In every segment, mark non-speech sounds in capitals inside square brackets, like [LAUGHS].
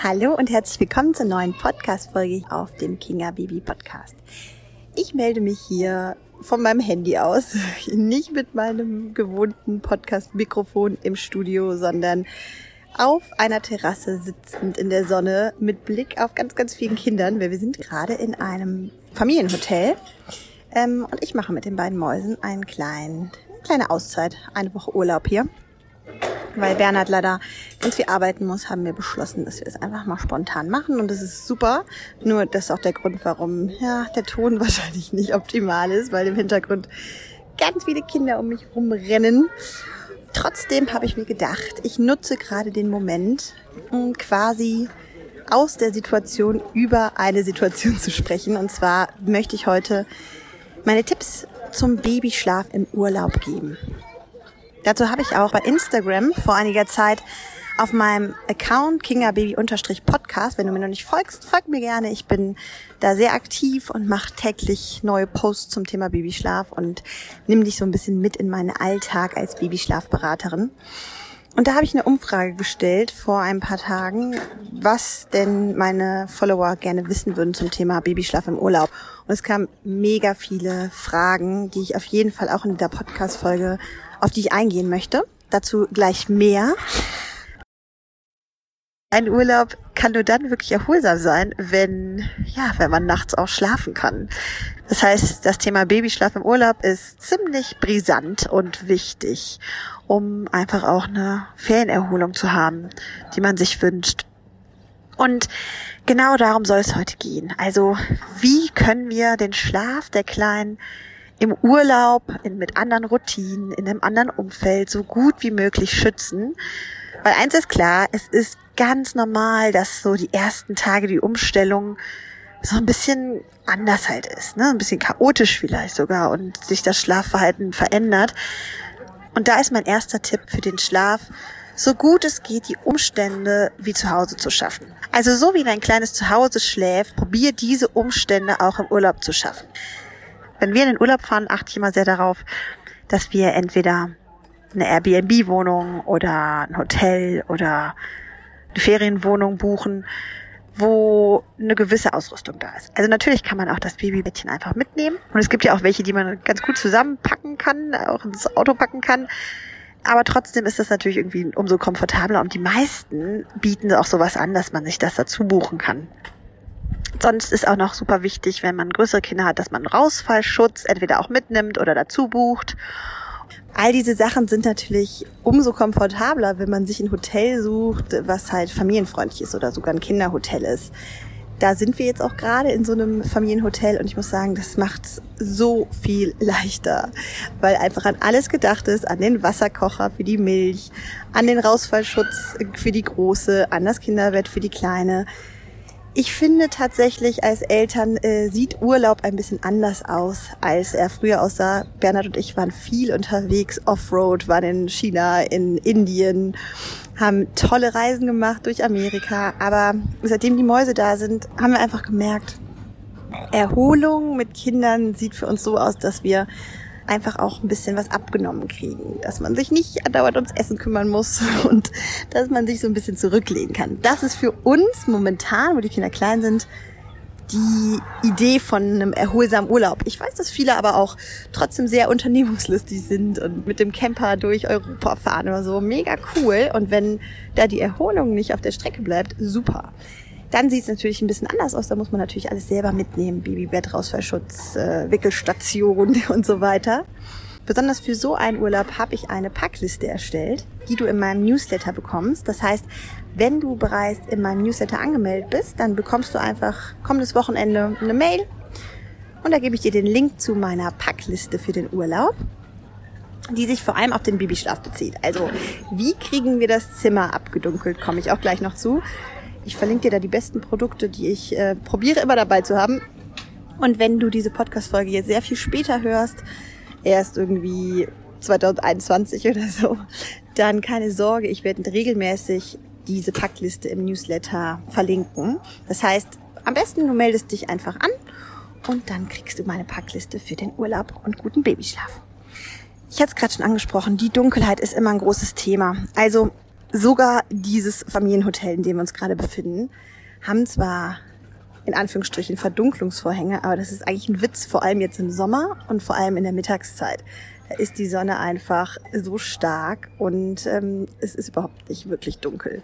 Hallo und herzlich willkommen zur neuen Podcast-Folge auf dem Kinga Baby Podcast. Ich melde mich hier von meinem Handy aus, [LAUGHS] nicht mit meinem gewohnten Podcast-Mikrofon im Studio, sondern auf einer Terrasse sitzend in der Sonne mit Blick auf ganz, ganz vielen Kindern, weil wir sind gerade in einem Familienhotel. Ähm, und ich mache mit den beiden Mäusen einen kleinen, kleine Auszeit, eine Woche Urlaub hier weil Bernhard leider ganz viel arbeiten muss, haben wir beschlossen, dass wir es einfach mal spontan machen und das ist super. Nur das ist auch der Grund, warum ja der Ton [LAUGHS] wahrscheinlich nicht optimal ist, weil im Hintergrund ganz viele Kinder um mich rumrennen. Trotzdem habe ich mir gedacht, ich nutze gerade den Moment, um quasi aus der Situation über eine Situation [LAUGHS] zu sprechen. Und zwar möchte ich heute meine Tipps zum Babyschlaf im Urlaub geben. Dazu habe ich auch bei Instagram vor einiger Zeit auf meinem Account kingababy-podcast, wenn du mir noch nicht folgst, folg mir gerne. Ich bin da sehr aktiv und mache täglich neue Posts zum Thema Babyschlaf und nimm dich so ein bisschen mit in meinen Alltag als Babyschlafberaterin. Und da habe ich eine Umfrage gestellt vor ein paar Tagen, was denn meine Follower gerne wissen würden zum Thema Babyschlaf im Urlaub. Und es kamen mega viele Fragen, die ich auf jeden Fall auch in der Podcast-Folge auf die ich eingehen möchte. Dazu gleich mehr. Ein Urlaub kann nur dann wirklich erholsam sein, wenn, ja, wenn man nachts auch schlafen kann. Das heißt, das Thema Babyschlaf im Urlaub ist ziemlich brisant und wichtig, um einfach auch eine Ferienerholung zu haben, die man sich wünscht. Und genau darum soll es heute gehen. Also, wie können wir den Schlaf der Kleinen im Urlaub, in, mit anderen Routinen, in einem anderen Umfeld so gut wie möglich schützen. Weil eins ist klar, es ist ganz normal, dass so die ersten Tage die Umstellung so ein bisschen anders halt ist, ne? Ein bisschen chaotisch vielleicht sogar und sich das Schlafverhalten verändert. Und da ist mein erster Tipp für den Schlaf, so gut es geht, die Umstände wie zu Hause zu schaffen. Also so wie dein kleines Zuhause schläft, probier diese Umstände auch im Urlaub zu schaffen. Wenn wir in den Urlaub fahren, achte ich immer sehr darauf, dass wir entweder eine Airbnb-Wohnung oder ein Hotel oder eine Ferienwohnung buchen, wo eine gewisse Ausrüstung da ist. Also natürlich kann man auch das Babybettchen einfach mitnehmen. Und es gibt ja auch welche, die man ganz gut zusammenpacken kann, auch ins Auto packen kann. Aber trotzdem ist das natürlich irgendwie umso komfortabler und die meisten bieten auch sowas an, dass man sich das dazu buchen kann. Sonst ist auch noch super wichtig, wenn man größere Kinder hat, dass man Rausfallschutz entweder auch mitnimmt oder dazu bucht. All diese Sachen sind natürlich umso komfortabler, wenn man sich ein Hotel sucht, was halt familienfreundlich ist oder sogar ein Kinderhotel ist. Da sind wir jetzt auch gerade in so einem Familienhotel und ich muss sagen, das macht so viel [LAUGHS] leichter, weil einfach an alles gedacht ist, an den Wasserkocher für die Milch, an den Rausfallschutz für die Große, an das Kinderbett für die Kleine. Ich finde tatsächlich, als Eltern äh, sieht Urlaub ein bisschen anders aus, als er früher aussah. Bernhard und ich waren viel unterwegs, Offroad, waren in China, in Indien, haben tolle Reisen gemacht durch Amerika. Aber seitdem die Mäuse da sind, haben wir einfach gemerkt, Erholung mit Kindern sieht für uns so aus, dass wir einfach auch ein bisschen was abgenommen kriegen. Dass man sich nicht andauernd ums Essen kümmern muss [LAUGHS] und dass man sich so ein bisschen zurücklegen kann. Das ist für uns momentan, wo die Kinder klein sind, die Idee von einem erholsamen Urlaub. Ich weiß, dass viele aber auch trotzdem sehr unternehmungslustig sind und mit dem Camper durch Europa fahren oder so. Mega cool. Und wenn da die Erholung nicht auf der Strecke bleibt, super. Dann sieht es natürlich ein bisschen anders aus. Da muss man natürlich alles selber mitnehmen. Babybett, Rausfallschutz, äh, Wickelstation [LAUGHS] und so weiter. Besonders für so einen Urlaub habe ich eine Packliste erstellt, die du in meinem Newsletter bekommst. Das heißt, wenn du bereits in meinem Newsletter angemeldet bist, dann bekommst du einfach kommendes Wochenende eine Mail und da gebe ich dir den Link zu meiner Packliste für den Urlaub, die sich vor allem auf den Babyschlaf bezieht. Also, wie kriegen wir das Zimmer abgedunkelt, komme ich auch gleich noch zu. Ich verlinke dir da die besten Produkte, die ich äh, probiere immer dabei zu haben. Und wenn du diese Podcast-Folge jetzt sehr viel später hörst, erst irgendwie 2021 oder so, dann keine Sorge, ich werde regelmäßig diese Packliste im Newsletter verlinken. Das heißt, am besten du meldest dich einfach an und dann kriegst du meine Packliste für den Urlaub und guten Babyschlaf. Ich hatte es gerade schon angesprochen, die Dunkelheit ist immer ein großes Thema. Also Sogar dieses Familienhotel, in dem wir uns gerade befinden, haben zwar in Anführungsstrichen Verdunklungsvorhänge, aber das ist eigentlich ein Witz, vor allem jetzt im Sommer und vor allem in der Mittagszeit. Da ist die Sonne einfach so stark und ähm, es ist überhaupt nicht wirklich dunkel.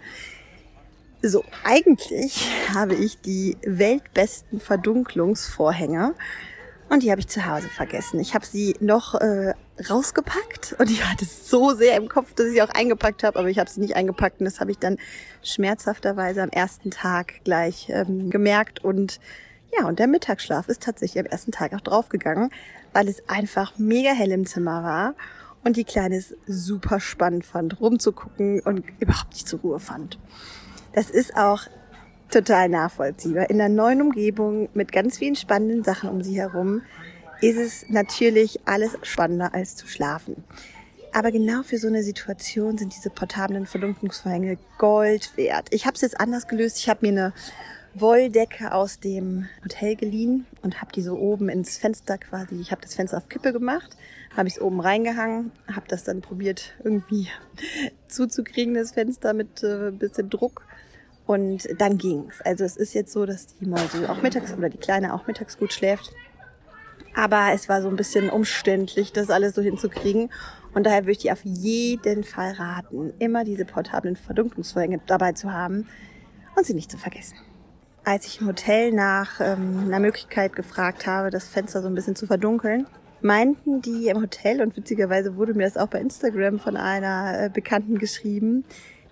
So, eigentlich habe ich die weltbesten Verdunklungsvorhänge und die habe ich zu Hause vergessen. Ich habe sie noch äh, rausgepackt und ich hatte es so sehr im Kopf, dass ich sie auch eingepackt habe, aber ich habe sie nicht eingepackt und das habe ich dann schmerzhafterweise am ersten Tag gleich ähm, gemerkt und ja, und der Mittagsschlaf ist tatsächlich am ersten Tag auch draufgegangen, weil es einfach mega hell im Zimmer war und die Kleine es super spannend fand, rumzugucken und überhaupt nicht zur Ruhe fand. Das ist auch total nachvollziehbar. In der neuen Umgebung mit ganz vielen spannenden Sachen um sie herum ist es natürlich alles spannender als zu schlafen. Aber genau für so eine Situation sind diese portablen Verdunklungsvorhänge Gold wert. Ich habe es jetzt anders gelöst. Ich habe mir eine Wolldecke aus dem Hotel geliehen und habe die so oben ins Fenster quasi, ich habe das Fenster auf Kippe gemacht, habe ich es oben reingehangen, habe das dann probiert irgendwie [LAUGHS] zuzukriegen, das Fenster mit äh, bisschen Druck und dann ging's. Also es ist jetzt so, dass die Mäuse auch mittags oder die Kleine auch mittags gut schläft. Aber es war so ein bisschen umständlich, das alles so hinzukriegen. Und daher würde ich dir auf jeden Fall raten, immer diese portablen Verdunklungsvorhänge dabei zu haben und sie nicht zu vergessen als ich im Hotel nach ähm, einer Möglichkeit gefragt habe, das Fenster so ein bisschen zu verdunkeln, meinten die im Hotel, und witzigerweise wurde mir das auch bei Instagram von einer äh, Bekannten geschrieben,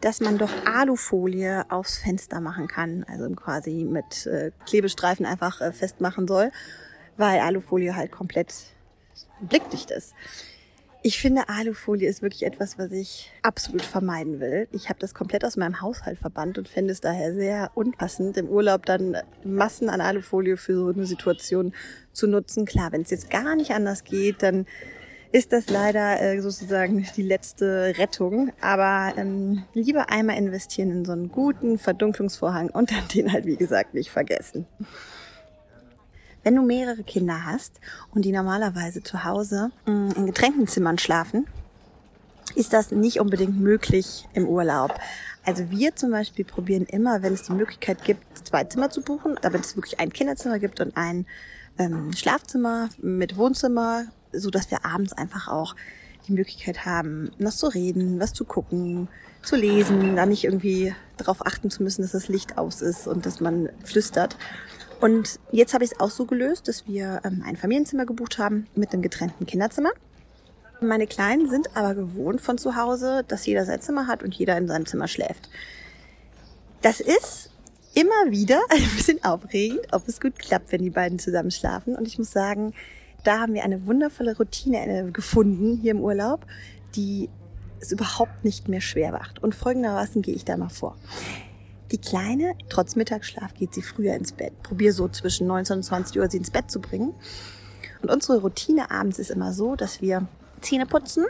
dass man doch Alufolie aufs Fenster machen kann, also quasi mit äh, Klebestreifen einfach äh, festmachen soll, weil Alufolie halt komplett blickdicht ist. Ich finde, Alufolie ist wirklich etwas, was ich absolut vermeiden will. Ich habe das komplett aus meinem Haushalt verbannt und finde es daher sehr unpassend, im Urlaub dann Massen an Alufolie für so eine Situation zu nutzen. Klar, wenn es jetzt gar nicht anders geht, dann ist das leider äh, sozusagen die letzte Rettung. Aber ähm, lieber einmal investieren in so einen guten Verdunklungsvorhang und dann den halt, wie gesagt, nicht vergessen. Wenn du mehrere Kinder hast und die normalerweise zu Hause mm, in Getränkenzimmern schlafen, ist das nicht unbedingt möglich im Urlaub. Also wir zum Beispiel probieren immer, wenn es die Möglichkeit gibt, zwei Zimmer zu buchen, damit es wirklich ein Kinderzimmer gibt und ein ähm, Schlafzimmer mit Wohnzimmer, so dass wir abends einfach auch die Möglichkeit haben, noch zu reden, was zu gucken, zu lesen, da nicht irgendwie darauf achten zu müssen, dass das Licht aus ist und dass man flüstert. Und jetzt habe ich es auch so gelöst, dass wir ähm, ein Familienzimmer gebucht haben mit einem getrennten Kinderzimmer. Meine Kleinen sind aber gewohnt von zu Hause, dass jeder sein Zimmer hat und jeder in seinem Zimmer schläft. Das ist immer wieder [LAUGHS] ein bisschen aufregend, ob es gut klappt, wenn die beiden zusammen schlafen. Und ich muss sagen, da haben wir eine wundervolle Routine äh, gefunden hier im Urlaub, die es überhaupt nicht mehr schwer macht. Und folgendermaßen gehe ich da mal vor. Die Kleine, trotz Mittagsschlaf, geht sie früher ins Bett. Probier so zwischen 19 und 20 Uhr sie ins Bett zu bringen. Und unsere Routine abends ist immer so, dass wir Zähne putzen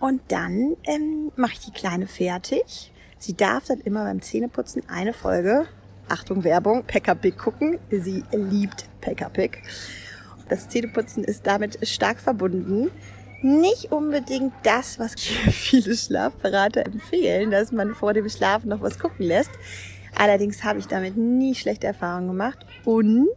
und dann ähm, mache ich die Kleine fertig. Sie darf dann immer beim Zähneputzen eine Folge, Achtung Werbung, Pekka Pig gucken. Sie liebt Pekka Pig. Das Zähneputzen ist damit stark verbunden nicht unbedingt das, was [LAUGHS] viele Schlafberater empfehlen, dass man vor dem Schlafen noch was gucken lässt. Allerdings habe ich damit nie schlechte Erfahrungen gemacht und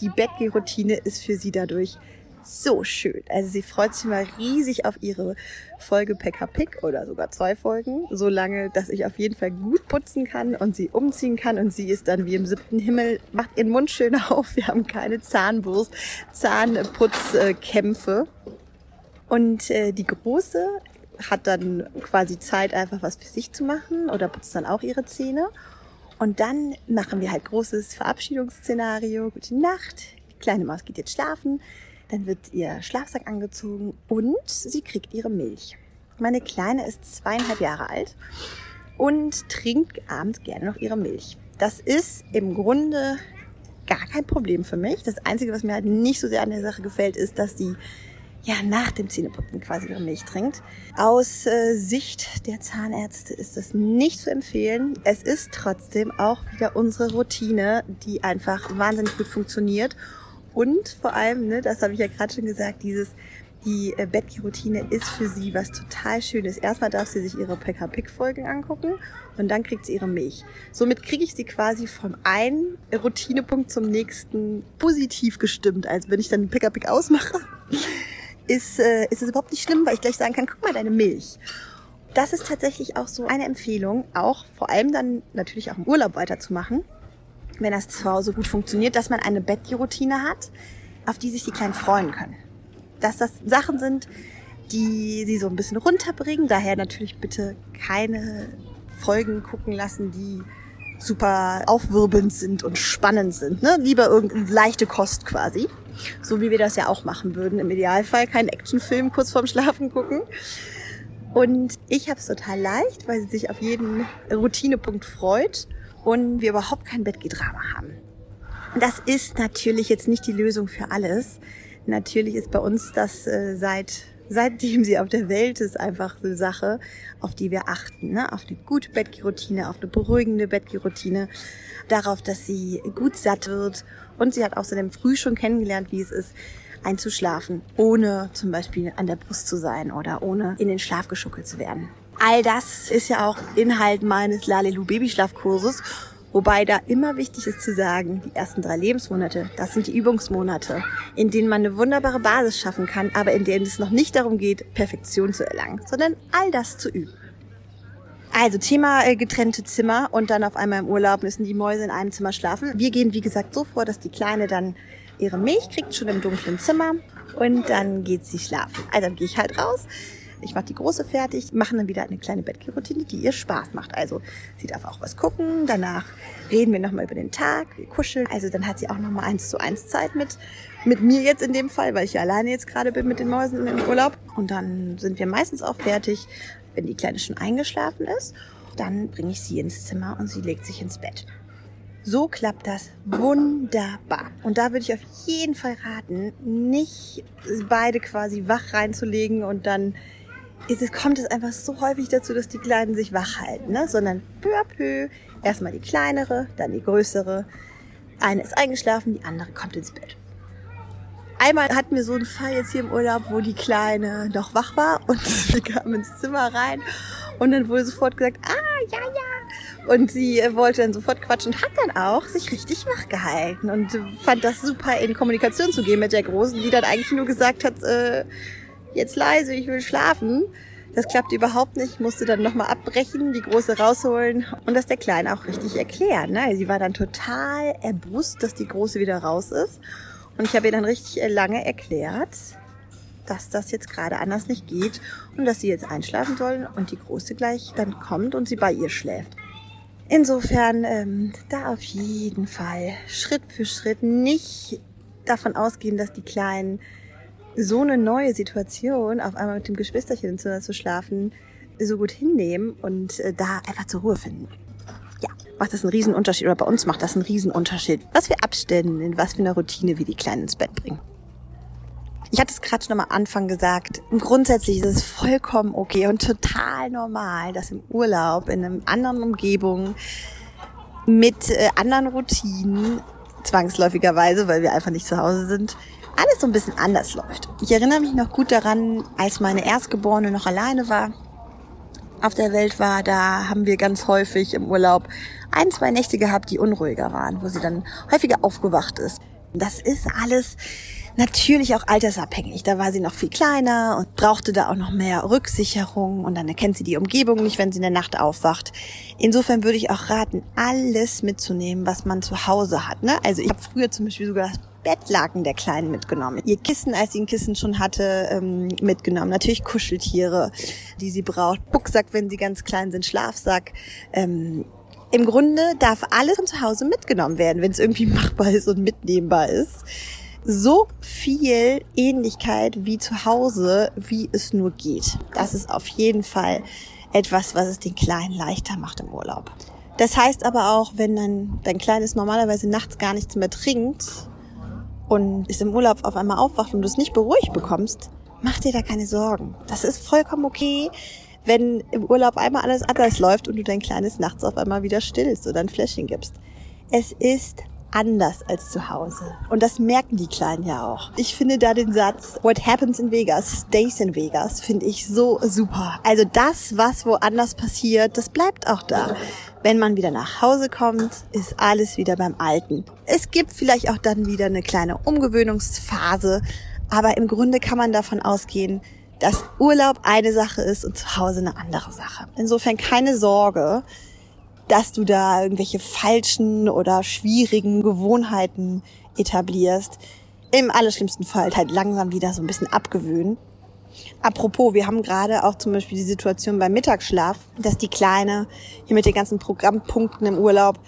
die Bettgeh-Routine ist für sie dadurch so schön. Also sie freut sich mal riesig auf ihre Folge Pekka Pick oder sogar zwei Folgen, so lange, dass ich auf jeden Fall gut putzen kann und sie umziehen kann und sie ist dann wie im siebten Himmel, macht ihren Mund schön [LAUGHS] auf. Wir haben keine Zahnwurst, Zahnputzkämpfe. Und äh, die Große hat dann quasi Zeit, einfach was für sich zu machen oder putzt dann auch ihre Zähne. Und dann machen wir halt großes Verabschiedungsszenario. Gute Nacht. Die kleine Maus geht jetzt schlafen. Dann wird ihr Schlafsack angezogen und sie kriegt ihre Milch. Meine Kleine ist zweieinhalb Jahre alt und trinkt abends gerne noch ihre Milch. Das ist im Grunde gar kein Problem für mich. Das Einzige, was mir halt nicht so sehr an der Sache gefällt, ist, dass sie ja, nach dem Zähneputzen quasi ihre Milch trinkt. Aus äh, Sicht der Zahnärzte ist das nicht zu empfehlen. Es ist trotzdem auch wieder unsere Routine, die einfach wahnsinnig gut funktioniert. Und vor allem, ne, das habe ich ja gerade schon gesagt, dieses Die äh, Bettgeh-Routine ist für sie was total Schönes. Erstmal darf sie sich ihre Pekka Pick Folgen angucken und dann kriegt sie ihre Milch. Somit kriege ich sie quasi vom einen Routinepunkt zum nächsten positiv gestimmt. Also wenn ich dann Pekka Pick ausmache, ist, äh, ist es überhaupt nicht schlimm, weil ich gleich sagen kann, guck mal deine Milch. Das ist tatsächlich auch so eine Empfehlung, auch vor allem dann natürlich auch im Urlaub weiterzumachen, wenn das zu Hause gut funktioniert, dass man eine Bettgeh-Routine hat, auf die sich die Kleinen freuen können dass das Sachen sind, die sie so ein bisschen runterbringen. Daher natürlich bitte keine Folgen gucken lassen, die super aufwirbelnd sind und spannend sind. Ne? Lieber irgendeine leichte Kost quasi. So wie wir das ja auch machen würden. Im Idealfall keinen Actionfilm kurz vorm Schlafen gucken. Und ich habe es total leicht, weil sie sich auf jeden Routinepunkt freut und wir überhaupt kein Bettgedrama haben. Das ist natürlich jetzt nicht die Lösung für alles. Natürlich ist bei uns das äh, seit seitdem sie auf der Welt ist, einfach eine Sache, auf die wir achten. Ne? Auf eine gute Bettgeroutine, auf eine beruhigende Bettgeroutine, darauf, dass sie gut satt wird. Und sie hat außerdem früh schon kennengelernt, wie es ist, einzuschlafen, ohne zum Beispiel an der Brust zu sein oder ohne in den Schlaf geschuckelt zu werden. All das ist ja auch Inhalt meines Lalelu Babyschlafkurses Wobei da immer wichtig ist zu sagen, die ersten drei Lebensmonate, das sind die Übungsmonate, in denen man eine wunderbare Basis schaffen kann, aber in denen es noch nicht darum geht, Perfektion zu erlangen, sondern all das zu üben. Also Thema äh, getrennte Zimmer und dann auf einmal im Urlaub müssen die Mäuse in einem Zimmer schlafen. Wir gehen wie gesagt so vor, dass die Kleine dann ihre Milch kriegt, schon im dunklen Zimmer und dann geht sie schlafen. Also dann gehe ich halt raus, ich mache die große fertig, machen dann wieder eine kleine Bettgeh-Routine, die ihr Spaß macht. Also sie darf auch was gucken, danach reden wir nochmal über den Tag, wir kuscheln. Also dann hat sie auch nochmal eins zu eins Zeit mit, mit mir jetzt in dem Fall, weil ich ja alleine jetzt gerade bin mit den Mäusen im Urlaub. Und dann sind wir meistens auch fertig, wenn die Kleine schon eingeschlafen ist. Dann bringe ich sie ins Zimmer und sie legt sich ins Bett. So klappt das wunderbar. Und da würde ich auf jeden Fall raten, nicht beide quasi wach reinzulegen und dann es, kommt es einfach so häufig dazu, dass die Kleinen sich wach halten, ne? sondern peu à peu, erstmal die kleinere, dann die größere. Eine ist eingeschlafen, die andere kommt ins Bett. Einmal hatten wir so einen Fall jetzt hier im Urlaub, wo die Kleine noch wach war und [LAUGHS] wir kamen ins Zimmer rein und dann wurde sofort gesagt, ah, ja, ja. Und sie äh, wollte dann sofort quatschen und hat dann auch sich richtig wach gehalten und fand das super in Kommunikation zu gehen mit der Großen, die dann eigentlich nur gesagt hat, äh, jetzt leise, ich will schlafen. Das klappte überhaupt nicht, ich musste dann nochmal abbrechen, die Große rausholen und das der Kleine auch richtig erklären. Ne? Sie war dann total erbust, dass die Große wieder raus ist. Und ich habe ihr dann richtig lange erklärt, dass das jetzt gerade anders nicht geht und dass sie jetzt einschlafen sollen und die Große gleich dann kommt und sie bei ihr schläft. Insofern ähm, da auf jeden Fall Schritt für Schritt nicht davon ausgehen, dass die Kleinen so eine neue Situation, auf einmal mit dem Geschwisterchen zu schlafen, so gut hinnehmen und äh, da einfach zur Ruhe finden. Ja, macht das einen Riesenunterschied oder bei uns macht das einen Riesenunterschied, was wir abstellen, in was für eine Routine wir die Kleinen ins Bett bringen. Ich hatte es gerade schon am Anfang gesagt. Grundsätzlich ist es vollkommen okay und total normal, dass im Urlaub in einer anderen Umgebung mit äh, anderen Routinen zwangsläufigerweise, weil wir einfach nicht zu Hause sind, alles so ein bisschen anders läuft. Ich erinnere mich noch gut daran, als meine Erstgeborene noch alleine war, auf der Welt war, da haben wir ganz häufig im Urlaub ein, zwei Nächte gehabt, die unruhiger waren, wo sie dann häufiger aufgewacht ist. Das ist alles natürlich auch altersabhängig. Da war sie noch viel kleiner und brauchte da auch noch mehr Rücksicherung und dann erkennt sie die Umgebung nicht, wenn sie in der Nacht aufwacht. Insofern würde ich auch raten, alles mitzunehmen, was man zu Hause hat. Ne? Also ich habe früher zum Beispiel sogar Bettlaken der Kleinen mitgenommen. Ihr Kissen, als sie ein Kissen schon hatte, ähm, mitgenommen. Natürlich Kuscheltiere, die sie braucht. Bucksack, wenn sie ganz klein sind, Schlafsack. Ähm, Im Grunde darf alles von zu Hause mitgenommen werden, wenn es irgendwie machbar ist und mitnehmbar ist. So viel Ähnlichkeit wie zu Hause, wie es nur geht. Das ist auf jeden Fall etwas, was es den Kleinen leichter macht im Urlaub. Das heißt aber auch, wenn dann dein Kleines normalerweise nachts gar nichts mehr trinkt, und ist im Urlaub auf einmal aufwacht und du es nicht beruhigt bekommst, mach dir da keine Sorgen. Das ist vollkommen okay, wenn im Urlaub einmal alles anders läuft und du dein kleines nachts auf einmal wieder stillst oder ein Fläschchen gibst. Es ist anders als zu Hause. Und das merken die Kleinen ja auch. Ich finde da den Satz, what happens in Vegas stays in Vegas, finde ich so super. Also das, was woanders passiert, das bleibt auch da. Wenn man wieder nach Hause kommt, ist alles wieder beim Alten. Es gibt vielleicht auch dann wieder eine kleine Umgewöhnungsphase, aber im Grunde kann man davon ausgehen, dass Urlaub eine Sache ist und zu Hause eine andere Sache. Insofern keine Sorge, dass du da irgendwelche falschen oder schwierigen Gewohnheiten etablierst. Im allerschlimmsten Fall halt langsam wieder so ein bisschen abgewöhnen. Apropos, wir haben gerade auch zum Beispiel die Situation beim Mittagsschlaf, dass die Kleine hier mit den ganzen Programmpunkten im Urlaub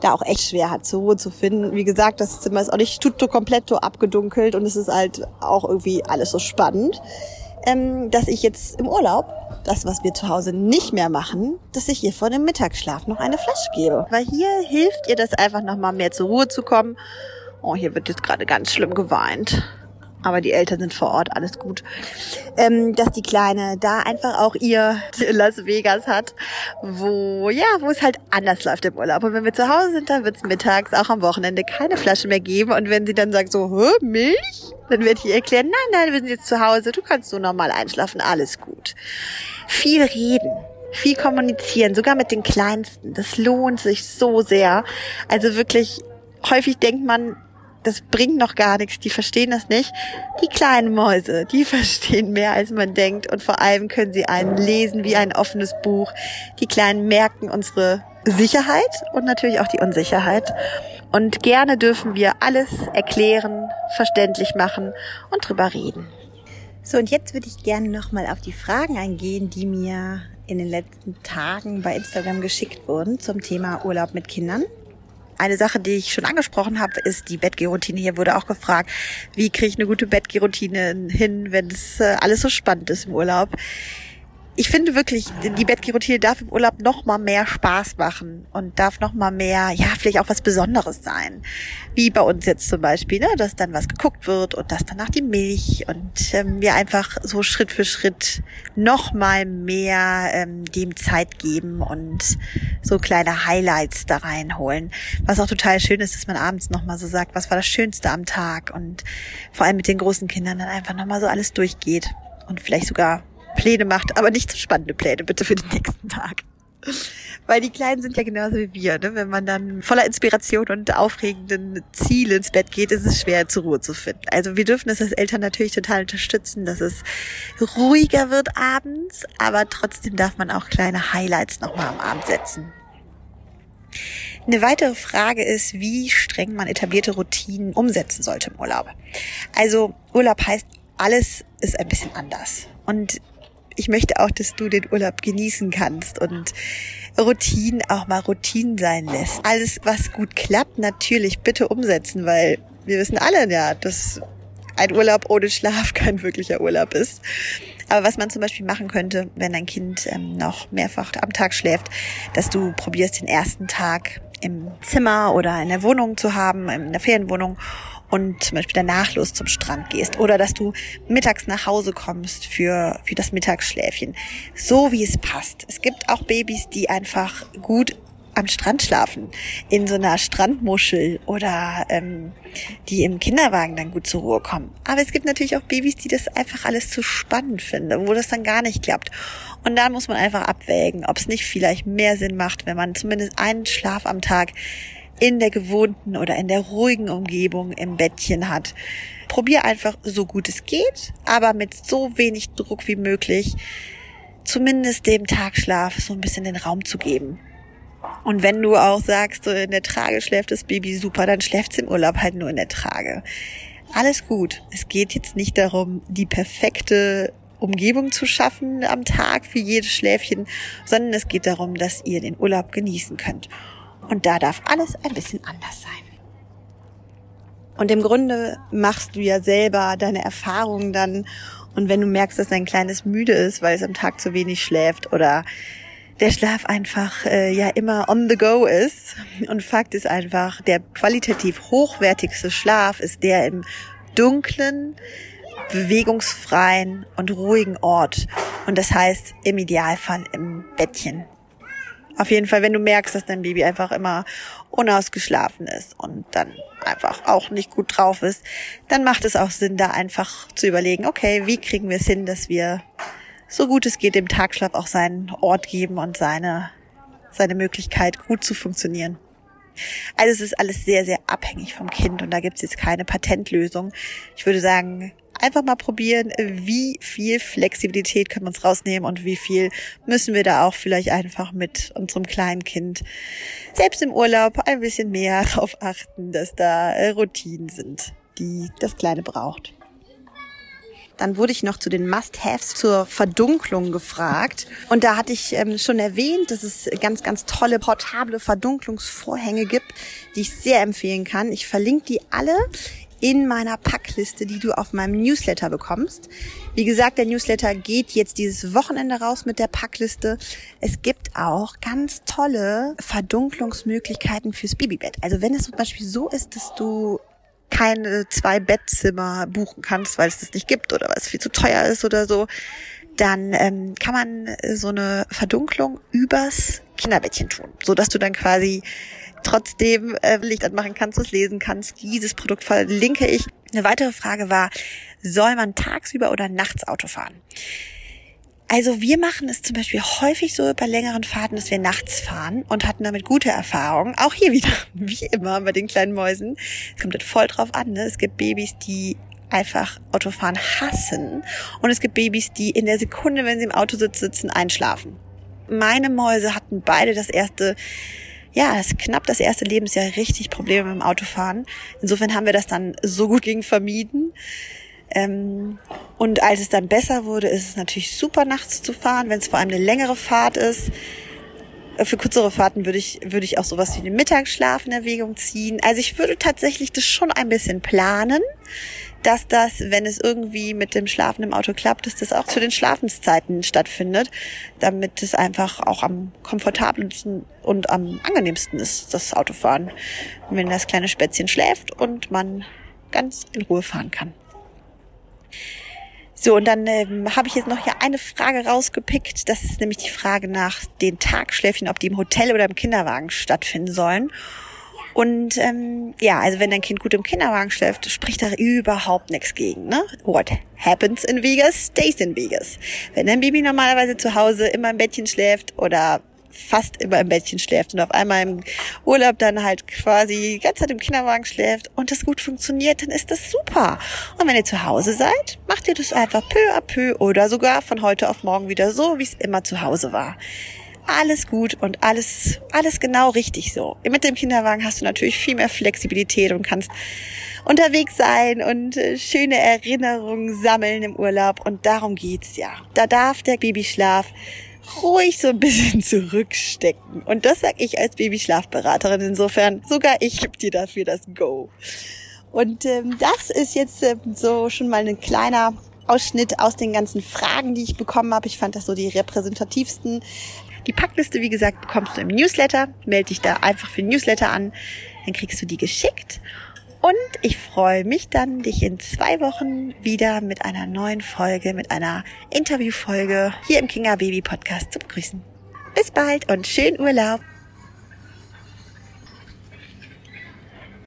da auch echt schwer hat, zur Ruhe zu finden. Wie gesagt, das Zimmer ist auch nicht tutto completo abgedunkelt und es ist halt auch irgendwie alles so spannend ähm, dass ich jetzt im Urlaub, das, was wir zu Hause nicht mehr machen, dass ich ihr vor dem Mittagsschlaf noch eine Flasche gebe. Weil hier hilft ihr das einfach nochmal mehr zur Ruhe zu kommen. Oh, hier wird jetzt gerade ganz schlimm geweint aber die Eltern sind vor Ort, alles gut. Ähm, dass die Kleine da einfach auch ihr [LAUGHS] Las Vegas hat, wo, ja, wo es halt anders läuft im Urlaub. Und wenn wir zu Hause sind, dann wird es mittags auch am Wochenende keine Flasche mehr geben. Und wenn sie dann sagt so, Hä, Milch? Dann werde ich ihr erklären, nein, nein, wir sind jetzt zu Hause, du kannst so normal einschlafen, alles gut. Viel reden viel kommunizieren, sogar mit den Kleinsten. Das lohnt sich so sehr. Also wirklich, häufig denkt man, das bringt noch gar nichts, die verstehen das nicht. Die kleinen Mäuse, die [LAUGHS] verstehen mehr, als man denkt und vor allem können sie einen lesen wie ein offenes Buch. Die Kleinen merken unsere Sicherheit und natürlich auch die Unsicherheit. Und gerne dürfen wir alles erklären, verständlich machen und drüber reden. So, und jetzt würde ich gerne nochmal auf die Fragen eingehen, die mir in den letzten Tagen bei Instagram geschickt wurden zum Thema Urlaub mit Kindern. Eine Sache, die ich schon angesprochen habe, ist die Bettgeroutine. Hier wurde auch gefragt, wie kriege ich eine gute Bettgeroutine hin, wenn es äh, alles so spannend ist im Urlaub ich finde wirklich, die Bettgeroutine darf im Urlaub noch mal mehr Spaß machen und darf noch mal mehr, ja, vielleicht auch was Besonderes sein. Wie bei uns jetzt zum Beispiel, ne, dass dann was geguckt wird und dass danach die Milch und ähm, wir einfach so Schritt für Schritt noch mal mehr ähm, dem Zeit geben und so kleine Highlights da reinholen. Was auch total schön ist, dass man abends noch mal so sagt, was war das Schönste am Tag und vor allem mit den großen Kindern dann einfach noch mal so alles durchgeht und vielleicht sogar Pläne macht, aber nicht so spannende Pläne, bitte für den nächsten Tag. Weil die Kleinen sind ja genauso wie wir. Ne? Wenn man dann voller Inspiration und aufregenden Ziele ins Bett geht, ist es schwer zur Ruhe zu finden. Also wir dürfen das als Eltern natürlich total unterstützen, dass es ruhiger wird abends, aber trotzdem darf man auch kleine Highlights nochmal am Abend setzen. Eine weitere Frage ist, wie streng man etablierte Routinen umsetzen sollte im Urlaub. Also Urlaub heißt, alles ist ein bisschen anders. Und ich möchte auch, dass du den Urlaub genießen kannst und Routinen auch mal Routinen sein lässt. Alles, was gut klappt, natürlich bitte umsetzen, weil wir wissen alle ja, dass ein Urlaub ohne Schlaf [LAUGHS] kein wirklicher Urlaub ist. Aber was man zum Beispiel machen könnte, wenn dein Kind ähm, noch mehrfach am Tag schläft, dass du probierst, den ersten Tag im Zimmer oder in der Wohnung zu haben, in der Ferienwohnung und zum Beispiel danach los zum Strand gehst oder dass du mittags nach Hause kommst für, für das Mittagsschläfchen. So wie es passt. Es gibt auch Babys, die einfach gut am Strand schlafen, in so einer Strandmuschel oder ähm, die im Kinderwagen dann gut zur Ruhe kommen. Aber es gibt natürlich auch Babys, die das einfach alles zu spannend finden, wo das dann gar nicht klappt. Und da muss man einfach abwägen, ob es nicht vielleicht mehr Sinn macht, wenn man zumindest einen Schlaf am Tag in der gewohnten oder in der ruhigen Umgebung im Bettchen hat. Probier einfach so gut es geht, aber mit so wenig Druck wie möglich, zumindest dem Tagschlaf so ein bisschen den Raum zu geben. Und wenn du auch sagst, in der Trage schläft das Baby super, dann schläft es im Urlaub halt nur in der Trage. Alles gut. Es geht jetzt nicht darum, die perfekte Umgebung zu schaffen am Tag für jedes Schläfchen, sondern es geht darum, dass ihr den Urlaub genießen könnt. Und da darf alles ein bisschen anders sein. Und im Grunde machst du ja selber deine Erfahrungen dann. Und wenn du merkst, dass dein Kleines müde ist, weil es am Tag zu wenig schläft oder der Schlaf einfach äh, ja immer on the go ist. Und Fakt ist einfach, der qualitativ hochwertigste Schlaf ist der im dunklen, bewegungsfreien und ruhigen Ort. Und das heißt im Idealfall im Bettchen. Auf jeden Fall, wenn du merkst, dass dein Baby einfach immer unausgeschlafen ist und dann einfach auch nicht gut drauf ist, dann macht es auch Sinn, da einfach zu überlegen, okay, wie kriegen wir es hin, dass wir so gut es geht dem Tagschlaf auch seinen Ort geben und seine, seine Möglichkeit gut zu funktionieren. Also es ist alles sehr, sehr abhängig vom Kind und da gibt es jetzt keine Patentlösung. Ich würde sagen, einfach mal probieren, wie viel Flexibilität können wir uns rausnehmen und wie viel müssen wir da auch vielleicht einfach mit unserem kleinen Kind selbst im Urlaub ein bisschen mehr [LAUGHS] darauf achten, dass da äh, Routinen sind, die das Kleine braucht. Dann wurde ich noch zu den Must-Haves zur Verdunklung gefragt. Und da hatte ich ähm, schon erwähnt, dass es ganz, ganz tolle portable Verdunklungsvorhänge gibt, die ich sehr empfehlen kann. Ich verlinke die alle in meiner Packliste, die du auf meinem Newsletter bekommst. Wie gesagt, der Newsletter geht jetzt dieses Wochenende raus mit der Packliste. Es gibt auch ganz tolle Verdunklungsmöglichkeiten fürs Babybett. Also wenn es zum Beispiel so ist, dass du keine zwei Bettzimmer buchen kannst, weil es das nicht gibt oder weil es viel zu teuer ist oder so, dann ähm, kann man so eine Verdunklung übers Kinderbettchen tun, so dass du dann quasi trotzdem äh, Licht anmachen kannst, es lesen kannst. Dieses Produkt verlinke ich. Eine weitere Frage war, soll man tagsüber oder nachts Auto fahren? Also wir machen es zum Beispiel häufig so bei längeren Fahrten, dass wir nachts fahren und hatten damit gute Erfahrungen. Auch hier wieder, [LAUGHS] wie immer bei den kleinen Mäusen. Es kommt halt voll drauf an. Ne? Es gibt Babys, die einfach Autofahren hassen. Und es gibt Babys, die in der Sekunde, wenn sie im Auto sitzen, einschlafen. Meine Mäuse hatten beide das erste ja, es knapp das erste Lebensjahr richtig Probleme mit dem Autofahren. Insofern haben wir das dann so gut gegen vermieden. Ähm, und als es dann besser wurde, ist es natürlich super nachts zu fahren, wenn es vor allem eine längere Fahrt ist. Äh, für kürzere Fahrten würde ich, würde ich auch sowas wie den Mittagsschlaf in Erwägung ziehen. Also ich würde tatsächlich das schon ein bisschen planen dass das, wenn es irgendwie mit dem Schlafen im Auto klappt, dass das auch zu den Schlafenszeiten stattfindet, damit es einfach auch am komfortabelsten und am angenehmsten ist, das Autofahren. wenn das kleine Spätzchen schläft und man ganz in Ruhe fahren kann. So, und dann ähm, habe ich jetzt noch hier eine Frage rausgepickt. Das ist nämlich die Frage nach den Tagschläfchen, ob die im Hotel oder im Kinderwagen stattfinden sollen. Und ähm, ja, also wenn dein Kind gut im Kinderwagen schläft, spricht da überhaupt nichts gegen. Ne? What happens in Vegas, stays in Vegas. Wenn dein Baby normalerweise zu Hause immer im Bettchen schläft oder fast immer im Bettchen schläft und auf einmal im Urlaub dann halt quasi die ganze Zeit im Kinderwagen schläft und das gut funktioniert, dann ist das super. Und wenn ihr zu Hause seid, macht ihr das einfach peu à peu oder sogar von heute auf morgen wieder so, wie es immer zu Hause war alles gut und alles, alles genau richtig so. Mit dem Kinderwagen hast du natürlich viel mehr Flexibilität und kannst unterwegs sein und äh, schöne Erinnerungen sammeln im Urlaub. Und darum geht's ja. Da darf der Babyschlaf ruhig so ein bisschen [LAUGHS] zurückstecken. Und das sag ich als Babyschlafberaterin. Insofern, sogar ich gebe dir dafür das Go. Und ähm, das ist jetzt ähm, so schon mal ein kleiner Ausschnitt aus den ganzen Fragen, die ich bekommen habe. Ich fand das so die repräsentativsten. Die Packliste, wie gesagt, bekommst du im Newsletter. Melde dich da einfach für Newsletter an. Dann kriegst du die geschickt. Und ich freue mich dann, dich in zwei Wochen wieder mit einer neuen Folge, mit einer Interviewfolge hier im Kinga Baby Podcast zu begrüßen. Bis bald und schönen Urlaub!